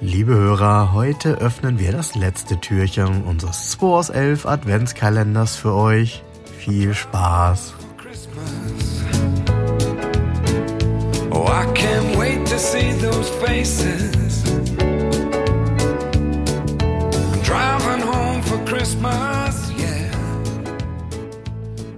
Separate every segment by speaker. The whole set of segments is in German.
Speaker 1: Liebe Hörer, heute öffnen wir das letzte Türchen unseres 2 aus 11 Adventskalenders für euch. Viel Spaß!
Speaker 2: To see those faces. I'm driving home for Christmas, yeah.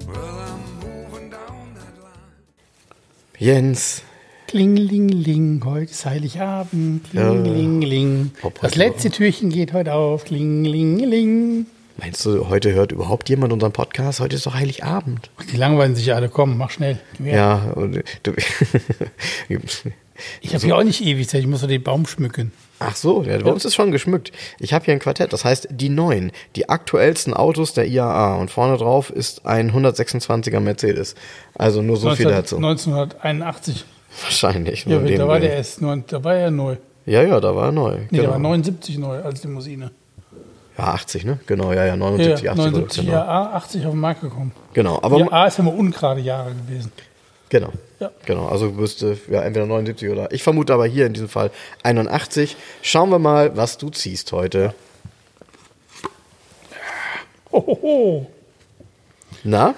Speaker 2: Well, I'm moving down that line.
Speaker 1: Jens,
Speaker 3: Klingelingeling, heute ist Heiligabend. Klingelingeling.
Speaker 1: Ob
Speaker 3: Das letzte Türchen geht heute auf. Klingelingeling.
Speaker 1: meinst du, heute hört überhaupt jemand unseren Podcast? Heute ist doch Heiligabend.
Speaker 3: Die langweilen sich alle. Komm, mach schnell.
Speaker 1: Ja, und du,
Speaker 3: Ich habe hier auch nicht ewig Zeit. Ich muss doch den Baum schmücken.
Speaker 1: Ach so, ja, bei uns ist schon geschmückt. Ich habe hier ein Quartett, das heißt die neuen, die aktuellsten Autos der IAA. Und vorne drauf ist ein 126er Mercedes. Also nur so viel
Speaker 3: 19,
Speaker 1: dazu.
Speaker 3: 1981.
Speaker 1: Wahrscheinlich.
Speaker 3: Ja,
Speaker 1: nur
Speaker 3: da war der erst. Da war er neu.
Speaker 1: Ja, ja, da war er neu.
Speaker 3: Nee, der
Speaker 1: genau.
Speaker 3: war 79 neu als Limousine.
Speaker 1: Ja, 80, ne? Genau, ja, ja,
Speaker 3: Ja,
Speaker 1: 79,
Speaker 3: ja,
Speaker 1: 80.
Speaker 3: 79
Speaker 1: genau.
Speaker 3: ja, A, 80 auf den Markt gekommen.
Speaker 1: Genau, aber
Speaker 3: ja, A ist ja mal ungerade Jahre gewesen.
Speaker 1: Genau.
Speaker 3: Ja.
Speaker 1: Genau, also müsste ja entweder 79 oder ich vermute aber hier in diesem Fall 81. Schauen wir mal, was du ziehst heute.
Speaker 3: Hohoho.
Speaker 1: Na?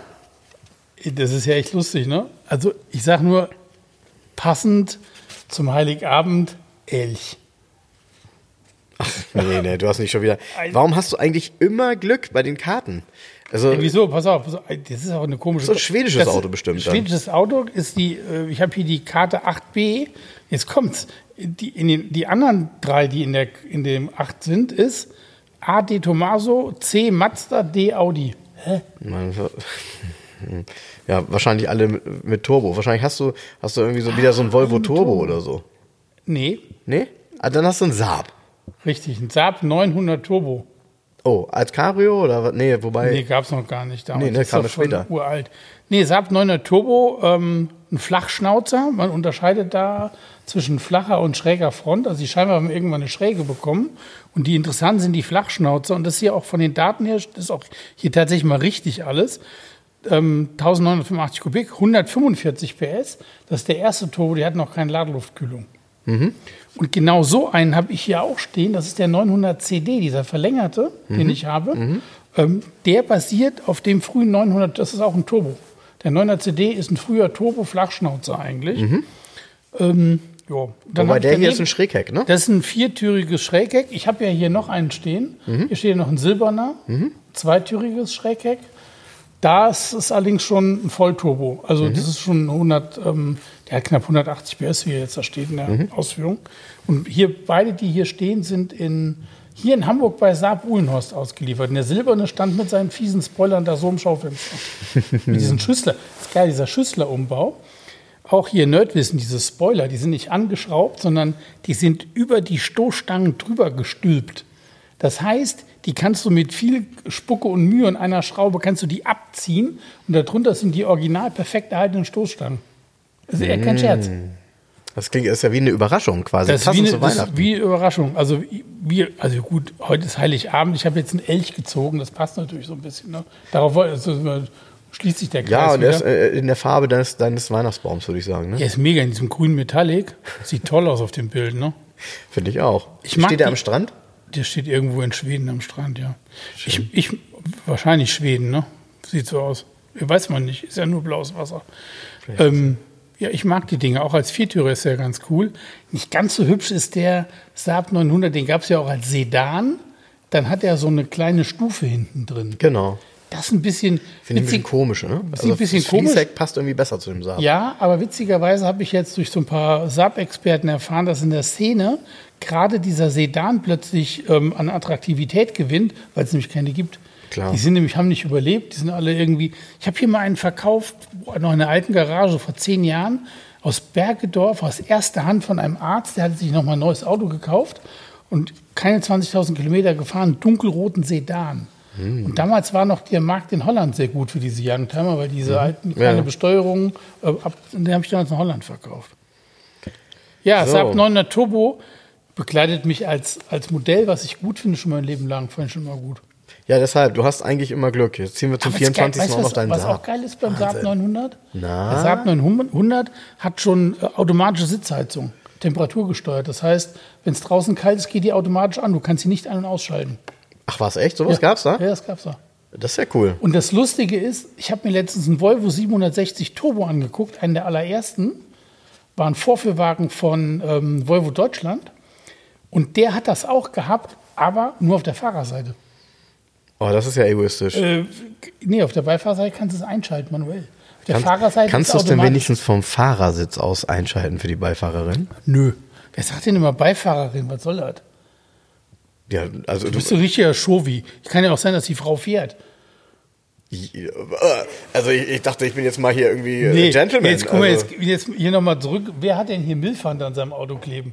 Speaker 3: Das ist ja echt lustig, ne? Also ich sag nur, passend zum Heiligabend Elch.
Speaker 1: Nee, nee, du hast nicht schon wieder. Warum hast du eigentlich immer Glück bei den Karten? Also,
Speaker 3: Ey, wieso? Pass auf, pass auf, das ist auch eine komische.
Speaker 1: So ein schwedisches
Speaker 3: Das-
Speaker 1: Auto bestimmt dann.
Speaker 3: Schwedisches Auto ist die. äh, Ich habe hier die Karte 8b. Jetzt kommt's. Die, in den, die anderen drei, die in der in dem 8 sind, ist A D Tomaso, C Mazda, D Audi.
Speaker 1: Mein- Ja, wahrscheinlich alle mit, mit Turbo. Wahrscheinlich hast du, hast du irgendwie so wieder so ein Volvo Turbo oder so.
Speaker 3: Nee,
Speaker 1: Nee? Ah, dann hast du einen Saab.
Speaker 3: Richtig, ein Saab 900 Turbo.
Speaker 1: Oh, als Cabrio oder was? Nee, wobei.
Speaker 3: Nee, gab's noch gar nicht. Damals
Speaker 1: Nee, ne,
Speaker 3: ist
Speaker 1: kam das später.
Speaker 3: Uralt. Nee, Saab 900 Turbo, ähm, ein Flachschnauzer. Man unterscheidet da zwischen flacher und schräger Front. Also die Scheinbar haben irgendwann eine Schräge bekommen. Und die interessanten sind die Flachschnauzer. Und das hier auch von den Daten her, das ist auch hier tatsächlich mal richtig alles. Ähm, 1985 Kubik, 145 PS. Das ist der erste Turbo, der hat noch keine Ladeluftkühlung. Und genau so einen habe ich hier auch stehen. Das ist der 900 CD, dieser verlängerte, den ich habe. Ähm, der basiert auf dem frühen 900, das ist auch ein Turbo. Der 900 CD ist ein früher Turbo-Flachschnauzer eigentlich. Ähm, ja. Dann
Speaker 1: wobei der hier ist ein Schrägheck, ne?
Speaker 3: das ist ein viertüriges Schrägheck. Ich habe ja hier noch einen stehen. Hier steht noch ein silberner, zweitüriges Schrägheck. Das ist allerdings schon ein Vollturbo. Also das ist schon 100, ähm, der hat knapp 180 PS, wie er jetzt da steht in der Ausführung. Und hier beide, die hier stehen, sind in hier in Hamburg bei Saab Uhlenhorst ausgeliefert. Und der silberne stand mit seinen fiesen Spoilern da so im Schaufenster. mit diesen Schüssler. Das ist geil, dieser Schüsslerumbau. Auch hier Nerdwissen, diese Spoiler, die sind nicht angeschraubt, sondern die sind über die Stoßstangen drüber gestülpt. Das heißt, die kannst du mit viel Spucke und Mühe und einer Schraube kannst du die abziehen und darunter sind die original perfekt erhaltenen Stoßstangen. Das ist eher kein Scherz.
Speaker 1: Das klingt, ist ja wie eine Überraschung quasi.
Speaker 3: Das ist, wie
Speaker 1: zu
Speaker 3: eine, das ist
Speaker 1: Weihnachten.
Speaker 3: wie eine Überraschung. Also, wir, also gut, heute ist Heiligabend. Ich habe jetzt einen Elch gezogen. Das passt natürlich so ein bisschen. Ne? Darauf also, schließt sich der Kreis.
Speaker 1: ja, und der ist äh, in der Farbe deines, deines Weihnachtsbaums, würde ich sagen. Ne?
Speaker 3: Der ist mega in diesem grünen Metallic. Sieht toll aus auf dem Bild. Ne?
Speaker 1: Finde ich auch.
Speaker 3: Ich
Speaker 1: Steht der
Speaker 3: die-
Speaker 1: am Strand?
Speaker 3: Der steht irgendwo in Schweden am Strand, ja. Ich, ich, wahrscheinlich Schweden, ne? Sieht so aus. Weiß man nicht, ist ja nur blaues Wasser. Ähm, ja, ich mag die Dinge. Auch als Viertürer ist der ganz cool. Nicht ganz so hübsch ist der Saab 900, den gab es ja auch als Sedan. Dann hat er so eine kleine Stufe hinten drin.
Speaker 1: Genau.
Speaker 3: Das ist ein bisschen,
Speaker 1: Finde ich ein bisschen komisch, ne?
Speaker 3: Ist ein bisschen komisch.
Speaker 1: Passt irgendwie besser zu dem Saab.
Speaker 3: Ja, aber witzigerweise habe ich jetzt durch so ein paar Saab-Experten erfahren, dass in der Szene gerade dieser Sedan plötzlich ähm, an Attraktivität gewinnt, weil es nämlich keine gibt.
Speaker 1: Klar.
Speaker 3: Die sind nämlich, haben nicht überlebt, die sind alle irgendwie. Ich habe hier mal einen verkauft, noch in einer alten Garage vor zehn Jahren, aus Bergedorf, aus erster Hand von einem Arzt, der hatte sich noch mal ein neues Auto gekauft und keine 20.000 Kilometer gefahren, dunkelroten Sedan. Und damals war noch der Markt in Holland sehr gut für diese Youngtimer, weil diese alten kleine
Speaker 1: Ja.
Speaker 3: Besteuerung, äh, ab, den habe ich damals in Holland verkauft. Ja,
Speaker 1: So.
Speaker 3: Saab 900 Turbo begleitet mich als, als Modell, was ich gut finde, schon mein Leben lang. Fand ich schon mal gut.
Speaker 1: Ja, deshalb, du hast eigentlich immer Glück. Jetzt ziehen wir zum
Speaker 3: Aber es ist geil,
Speaker 1: 24.
Speaker 3: weißt
Speaker 1: auch noch
Speaker 3: was,
Speaker 1: deinen
Speaker 3: was auch
Speaker 1: Saab.
Speaker 3: geil ist beim Saab 900?
Speaker 1: Na?
Speaker 3: Der Saab 900 hat schon äh, automatische Sitzheizung, temperaturgesteuert. Das heißt, wenn es draußen kalt ist, geht die automatisch an. Du kannst sie nicht an- und ausschalten.
Speaker 1: Ach, was, echt? Sowas gab's da?
Speaker 3: Ja, das gab's da.
Speaker 1: Das ist ja cool.
Speaker 3: Und das Lustige ist, ich habe mir letztens einen Volvo 760 Turbo angeguckt, einen der allerersten. War ein Vorführwagen von ähm, Volvo Deutschland. Und der hat das auch gehabt, aber nur auf der Fahrerseite.
Speaker 1: Oh, das ist ja egoistisch.
Speaker 3: Äh, nee, auf der Beifahrerseite kannst du es einschalten manuell. Auf der
Speaker 1: kannst
Speaker 3: Fahrerseite
Speaker 1: kannst du es denn wenigstens vom Fahrersitz aus einschalten für die Beifahrerin?
Speaker 3: Nö. Wer sagt denn immer Beifahrerin? Was soll das?
Speaker 1: Ja, also
Speaker 3: Du
Speaker 1: du,
Speaker 3: bist so ein richtiger Schovi. Kann ja auch sein, dass die Frau fährt.
Speaker 1: also ich, ich dachte, ich bin jetzt mal hier irgendwie äh, Gentleman.
Speaker 3: Jetzt guck mal,
Speaker 1: also.
Speaker 3: jetzt, jetzt hier nochmal zurück. Wer hat denn hier Milfand an seinem Auto kleben?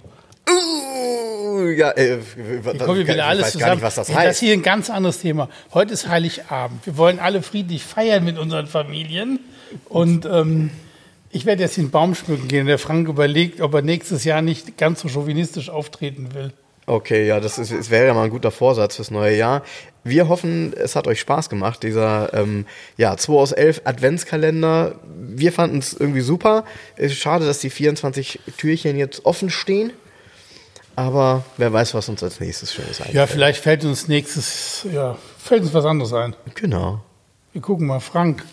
Speaker 1: Uh, ja, äh, was, ich
Speaker 3: wieder alles
Speaker 1: weiß
Speaker 3: zusammen.
Speaker 1: gar nicht, was das heißt.
Speaker 3: Das hier ein ganz anderes Thema. Heute ist Heiligabend. Wir wollen alle friedlich feiern mit unseren Familien. Und ähm, ich werde jetzt den Baum schmücken gehen. Der Frank überlegt, ob er nächstes Jahr nicht ganz so chauvinistisch auftreten will.
Speaker 1: Okay, ja, das, ist, es wäre ja mal ein guter Vorsatz fürs neue Jahr. Wir hoffen, es hat euch Spaß gemacht, dieser ähm, ja, 2 aus 11 Adventskalender. Wir fanden es irgendwie super. Es ist schade, dass die 24 Türchen jetzt offen stehen. Aber wer weiß, was uns als nächstes Schönes einfällt.
Speaker 3: Ja, vielleicht fällt uns nächstes, ja, fällt uns was anderes ein.
Speaker 1: Genau.
Speaker 3: Wir gucken mal. Frank,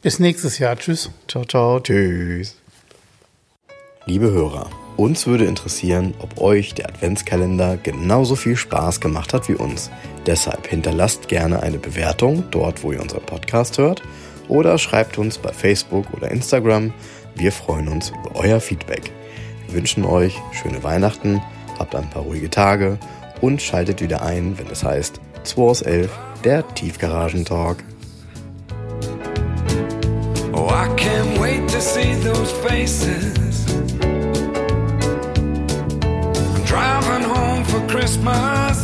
Speaker 3: bis nächstes Jahr. Tschüss.
Speaker 1: Ciao, ciao, tschüss. Liebe Hörer, uns würde interessieren, ob euch der Adventskalender genauso viel Spaß gemacht hat wie uns. Deshalb hinterlasst gerne eine Bewertung dort, wo ihr unseren Podcast hört, oder schreibt uns bei Facebook oder Instagram. Wir freuen uns über euer Feedback. Wir wünschen euch schöne Weihnachten, habt ein paar ruhige Tage und schaltet wieder ein, wenn es heißt 2 aus 11, der Tiefgaragentalk.
Speaker 2: Oh, I can't wait to see those faces. Driving home for Christmas.